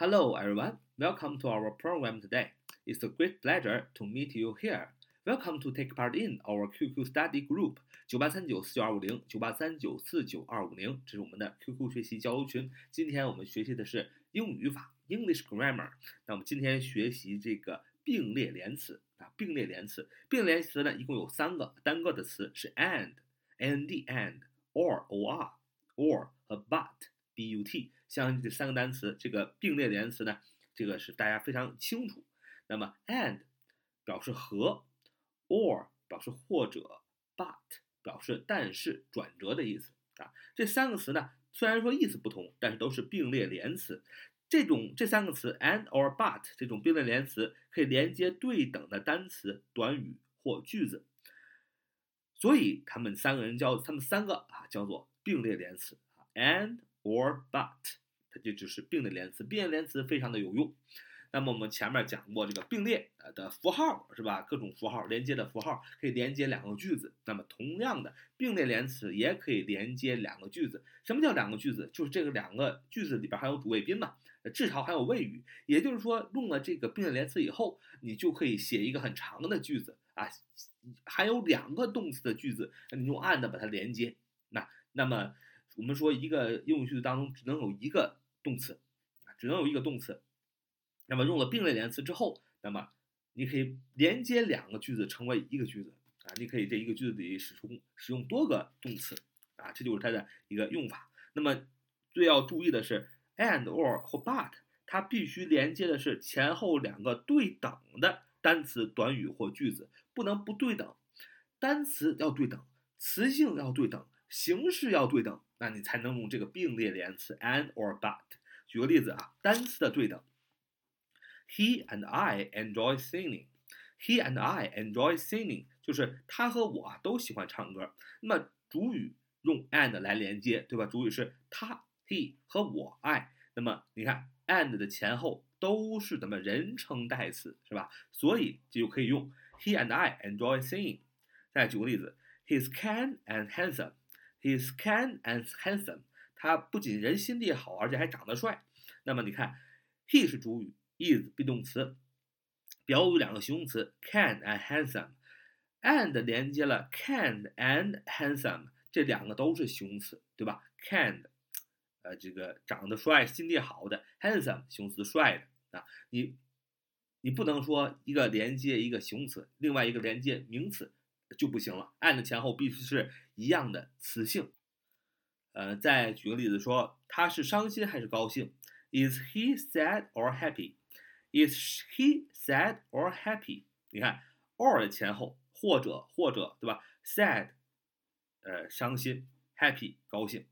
Hello, everyone. Welcome to our program today. It's a great pleasure to meet you here. Welcome to take part in our QQ study group 九八三九四九二五零九八三九四九二五零，这是我们的 QQ 学习交流群。今天我们学习的是英语语法 English grammar。那我们今天学习这个并列连词啊，并列连词，并列连词呢一共有三个，单个的词是 and、and、and、or、or、or 和 but、but。 相信这三个单词，这个并列连词呢，这个是大家非常清楚。那么 and 表示和，or 表示或者，but 表示但是转折的意思啊。这三个词呢，虽然说意思不同，但是都是并列连词。这种这三个词 and or but 这种并列连词可以连接对等的单词、短语或句子，所以他们三个人叫他们三个啊叫做并列连词啊 and or but，它就是并列连词。并列连词非常的有用。那么我们前面讲过这个并列的符号是吧？各种符号连接的符号可以连接两个句子。那么同样的，并列连词也可以连接两个句子。什么叫两个句子？就是这个两个句子里边还有主谓宾嘛，至少还有谓语。也就是说，用了这个并列连词以后，你就可以写一个很长的句子啊，还有两个动词的句子，你用 and 把它连接。那那么我们说一个英语句子当中只能有一个动词啊，只能有一个动词。那么用了并列连词之后，那么你可以连接两个句子成为一个句子啊，你可以这一个句子里使出使用多个动词啊，这就是它的一个用法。那么最要注意的是，and or 或 but，它必须连接的是前后两个对等的单词、短语或句子，不能不对等。单词要对等，词性要对等，形式要对等，那你才能用这个并列连词 and or but。举个例子啊，单词的对等。He and I enjoy singing. He and I enjoy singing，就是他和我都喜欢唱歌。那么主语用 and 来连接，对吧？主语是他，he 和我，I。那么你看 and 的前后都是怎么人称代词，是吧？所以就可以用 He and I enjoy singing。再举个例子，He's kind and handsome. He's kind and handsome。他不仅人心地好，而且还长得帅。那么你看，he 是主语。is be 动词，表语两个形容词 can and handsome，and 连接了 can and handsome，这两个都是形容词，对吧？can，呃，这个长得帅、心地好的；handsome，形容词，帅的啊。你你不能说一个连接一个形容词，另外一个连接名词就不行了。and 前后必须是一样的词性。呃，再举个例子说，他是伤心还是高兴？Is he sad or happy？Is he sad or happy？你看，or 的前后或者或者对吧？sad，呃，伤心；happy，高兴。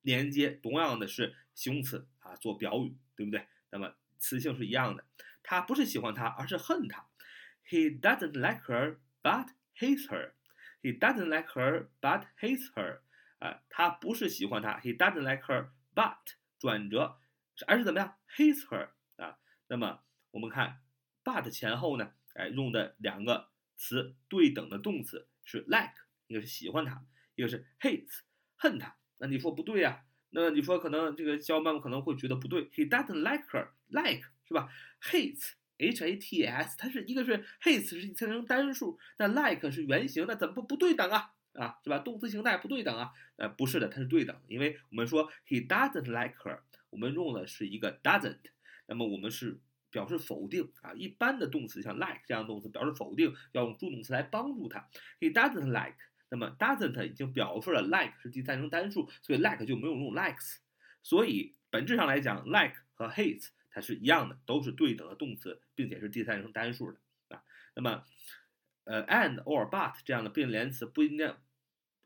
连接同样的是形容词啊，做表语，对不对？那么词性是一样的。他不是喜欢她，而是恨她。He doesn't like her, but hates her. He doesn't like her, but hates her. 啊，他不是喜欢她，He doesn't like her, but 转折，而是怎么样？hates her 啊。那么我们看，but 前后呢，哎，用的两个词对等的动词是 like，一个是喜欢他，一个是 hates，恨他。那你说不对呀？那你说可能这个小伙伴们可能会觉得不对，he doesn't like her，like 是吧？hates h a t s，它是一个是 hates 是变成单数，那 like 是原形，那怎么不不对等啊？啊，是吧？动词形态不对等啊？呃，不是的，它是对等，因为我们说 he doesn't like her，我们用的是一个 doesn't，那么我们是。表示否定啊，一般的动词像 like 这样的动词表示否定，要用助动词来帮助它。He doesn't like，那么 doesn't 已经表示了 like 是第三人称单数，所以 like 就没有用 likes。所以本质上来讲，like 和 hates 它是一样的，都是对等的动词，并且是第三人称单数的啊。那么，呃，and or but 这样的并列连词不一定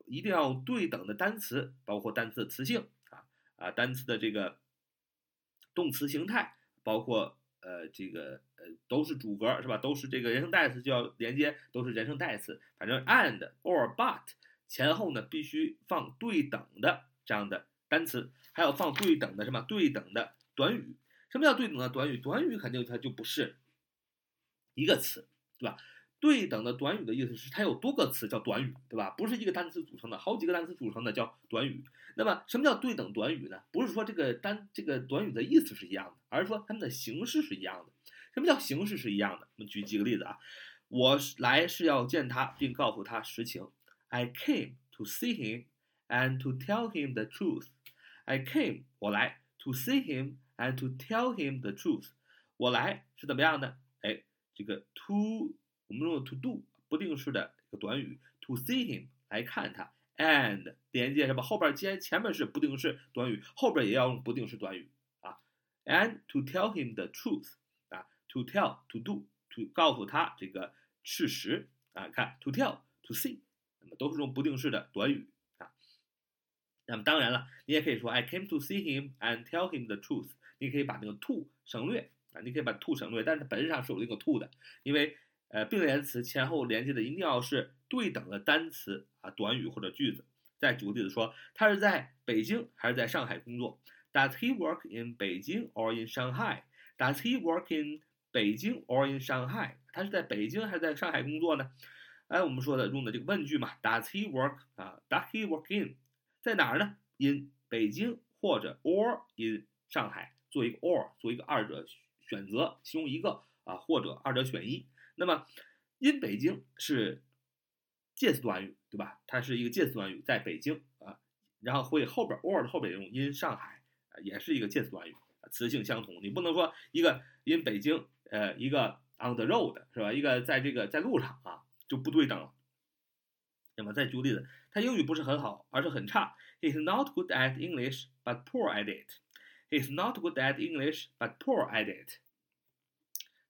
一定要对等的单词，包括单词的词性啊啊，单词的这个动词形态，包括。呃，这个呃都是主格是吧？都是这个人称代词就要连接，都是人称代词。反正 and or but 前后呢必须放对等的这样的单词，还有放对等的什么对等的短语。什么叫对等的短语？短语肯定它就不是一个词，对吧？对等的短语的意思是它有多个词叫短语，对吧？不是一个单词组成的，好几个单词组成的叫短语。那么什么叫对等短语呢？不是说这个单这个短语的意思是一样的，而是说它们的形式是一样的。什么叫形式是一样的？我们举几个例子啊。我来是要见他，并告诉他实情。I came to see him and to tell him the truth. I came 我来 to see him and to tell him the truth. 我来是怎么样的？哎，这个 to 我们用 to do 不定式的一个短语，to see him 来看他，and 连接什么？后边既然前面是不定式短语，后边也要用不定式短语啊。And to tell him the truth 啊，to tell to do to 告诉他这个。事实啊，看 to tell to see，那么都是用不定式的短语啊。那么当然了，你也可以说 I came to see him and tell him the truth。你可以把那个 to 省略啊，你可以把 to 省略，但是本质上是有一个 to 的，因为呃并联词前后连接的一定要是对等的单词啊，短语或者句子。再举个例子说，他是在北京还是在上海工作？Does he work in Beijing or in Shanghai？Does he work in 北京 or in Shanghai，他是在北京还是在上海工作呢？哎，我们说的用的这个问句嘛，Does he work 啊？Does he work in 在哪儿呢？In 北京或者 or in 上海，做一个 or，做一个二者选择其中一个啊，或者二者选一。那么 in 北京是介词短语，对吧？它是一个介词短语，在北京啊，然后会后边 or 的后边用 in 上海啊，也是一个介词短语，词性相同。你不能说一个 in 北京。呃，一个 on the road 是吧？一个在这个在路上啊，就不对等了。那么再举个例子，他英语不是很好，而是很差。He is not good at English, but poor at it. He's not good at English, but poor at it.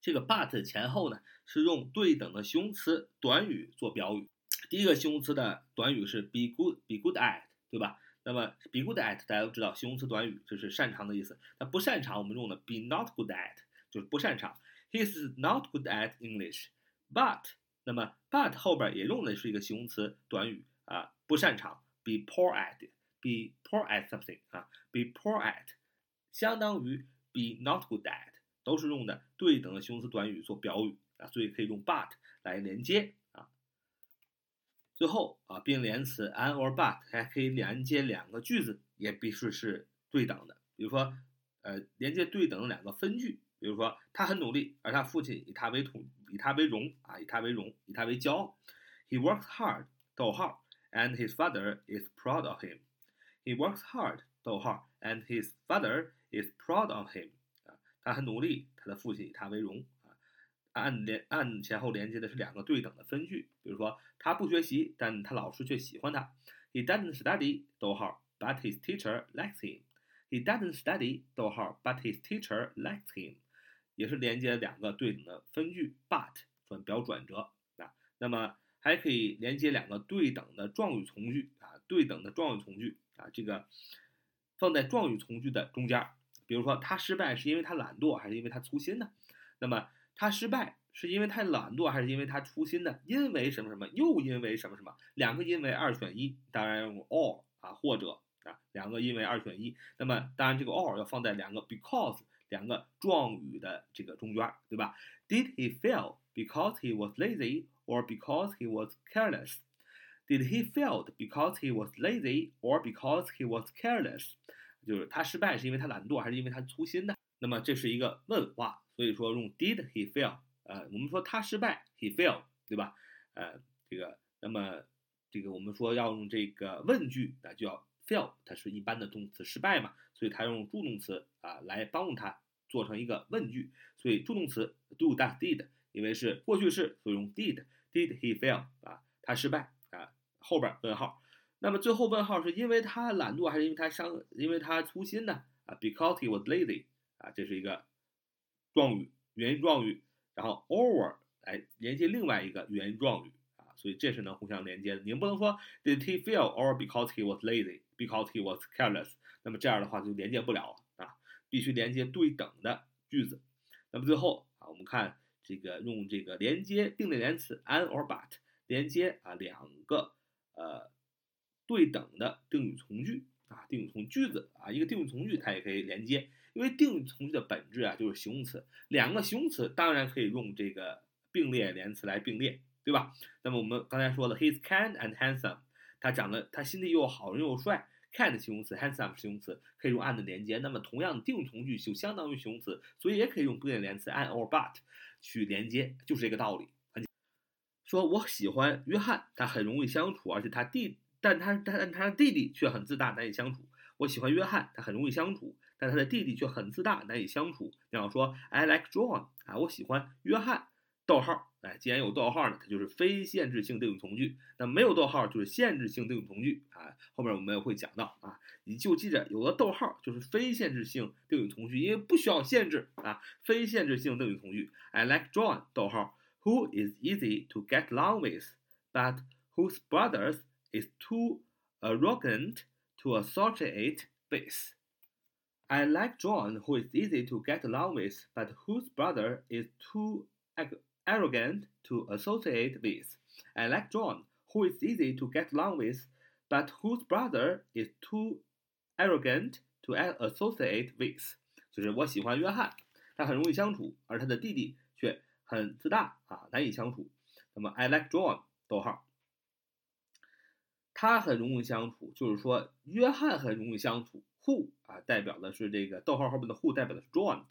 这个 but 前后呢是用对等的形容词短语做表语。第一个形容词的短语是 be good, be good at，对吧？那么 be good at 大家都知道，形容词短语就是擅长的意思。那不擅长我们用的 be not good at 就是不擅长。He's not good at English, but 那么 but 后边也用的是一个形容词短语啊，不擅长，be poor at，be poor at something 啊，be poor at，相当于 be not good at，都是用的对等的形容词短语做表语啊，所以可以用 but 来连接啊。最后啊，并联词 an or but 还可以连接两个句子，也必须是对等的，比如说呃，连接对等的两个分句。比如说，他很努力，而他父亲以他为统，以他为荣啊，以他为荣，以他为骄傲。He works hard，逗号，and his father is proud of him. He works hard，逗号，and his father is proud of him. 啊，他很努力，他的父亲以他为荣啊。按连按前后连接的是两个对等的分句。比如说，他不学习，但他老师却喜欢他。He doesn't study，逗号，but his teacher likes him. He doesn't study，逗号，but his teacher likes him. 也是连接两个对等的分句，but 转表转折啊，那么还可以连接两个对等的状语从句啊，对等的状语从句啊，这个放在状语从句的中间。比如说，他失败是因为他懒惰还是因为他粗心呢？那么他失败是因为他懒惰还是因为他粗心呢？因为什么什么，又因为什么什么，两个因为二选一，当然用 or 啊，或者啊，两个因为二选一。那么当然这个 or 要放在两个 because。两个状语的这个中间，对吧？Did he fail because he was lazy or because he was careless? Did he fail because he was lazy or because he was careless? 就是他失败是因为他懒惰还是因为他粗心呢？那么这是一个问话，所以说用 Did he fail？呃，我们说他失败，he fail 对吧？呃，这个，那么这个我们说要用这个问句，那就要。fail 它是一般的动词失败嘛，所以它用助动词啊来帮助它做成一个问句，所以助动词 do that did 因为是过去式，所以用 did did he fail 啊他失败啊后边问号，那么最后问号是因为他懒惰还是因为他伤因为他粗心呢啊 because he was lazy 啊这是一个状语原因状语，然后 over 来连接另外一个原因状语啊。所以这是能互相连接的。你不能说 Did he feel or because he was lazy, because he was careless？那么这样的话就连接不了了啊，必须连接对等的句子。那么最后啊，我们看这个用这个连接并列连词 an or but 连接啊两个呃对等的定语从句啊，定语从句子啊，一个定语从句它也可以连接，因为定语从句的本质啊就是形容词，两个形容词当然可以用这个并列连词来并列，对吧？那么我们刚才说了，he's kind and handsome，他长得他心地又好人又帅。kind 形容词，handsome 形容词可以用 and 连接。那么同样的定语从句就相当于形容词，所以也可以用并列连词 and or but 去连接，就是这个道理。说我喜欢约翰，他很容易相处，而且他弟，但他但他的弟弟却很自大，难以相处。我喜欢约翰，他很容易相处，但他的弟弟却很自大，难以相处。你要说 I like John 啊，我喜欢约翰。逗号，哎，既然有逗号呢，它就是非限制性定语从句。那没有逗号就是限制性定语从句啊。后面我们也会讲到啊，你就记着有了逗号就是非限制性定语从句，因为不需要限制啊。非限制性定语从句，I like John，逗号，who is easy to get along with，but whose brothers is too arrogant to associate with。I like John, who is easy to get along with, but whose brother is too arrogant to associate with. I like John, who is easy to get along with, but whose brother is too arrogant to associate with. 就是我喜欢约翰，他很容易相处，而他的弟弟却很自大啊，难以相处。那么 I like John，逗号， 他很容易相处，就是说约翰很容易相处。Who 啊，代表的是这个逗号后面的 who 代表的是 John。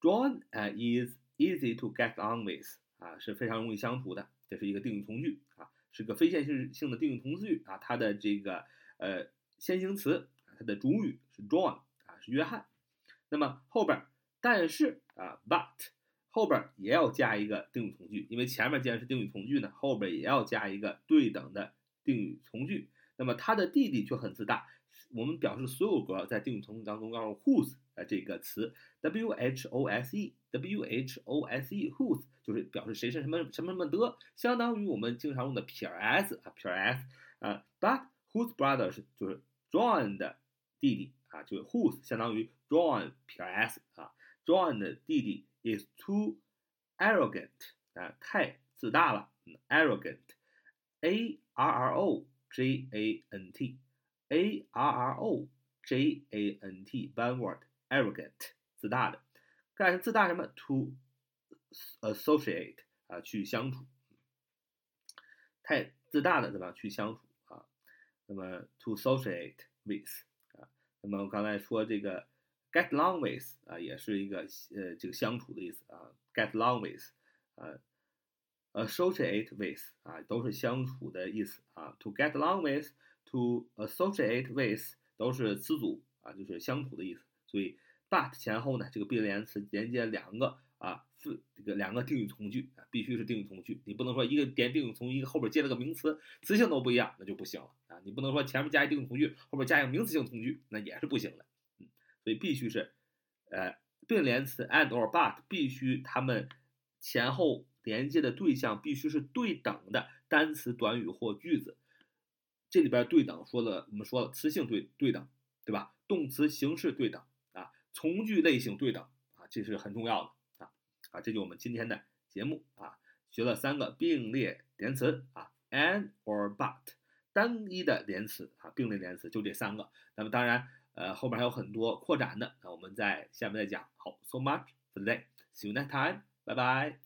John 啊 is easy to get on with 啊，是非常容易相处的，这是一个定语从句啊，是个非线性性的定语从句啊。它的这个呃先行词，它的主语是 John 啊，是约翰。那么后边但是啊，but 后边也要加一个定语从句，因为前面既然是定语从句呢，后边也要加一个对等的定语从句。那么他的弟弟却很自大。我们表示所有格在定语从句当中要用 whose 啊这个词，w h o s e w h o s e whose 就是表示谁是什么什么什么的，相当于我们经常用的撇 s 啊撇 s 啊，but whose brother 是就是 John 的弟弟啊，就是 whose 相当于 John 撇 s 啊，John 的弟弟 is too arrogant 啊太自大了，arrogant，a r r o j a n t。A R R O J A N T，one word，arrogant，自大的，干自大什么？To associate 啊，去相处，太自大的怎么样去相处啊？那么 to associate with 啊，那么我刚才说这个 get along with 啊，也是一个呃这个相处的意思啊，get along with 啊，associate with 啊，都是相处的意思啊，to get along with。To associate with 都是词组啊，就是相处的意思。所以 but 前后呢，这个并列连词连接两个啊，这个两个定语从句啊，必须是定语从句。你不能说一个点定语从，一个后边接了个名词，词性都不一样，那就不行了啊。你不能说前面加一定语从句，后边加一个名词性从句，那也是不行的。嗯，所以必须是呃并联词 and or but 必须它们前后连接的对象必须是对等的单词、短语或句子。这里边对等说了，我们说了词性对对等，对吧？动词形式对等啊，从句类型对等啊，这是很重要的啊啊，这就我们今天的节目啊，学了三个并列连词啊，and or but，单一的连词啊，并列连词就这三个。那么当然，呃，后面还有很多扩展的，那我们在下面再讲。好，so much for today，see you next time，拜拜。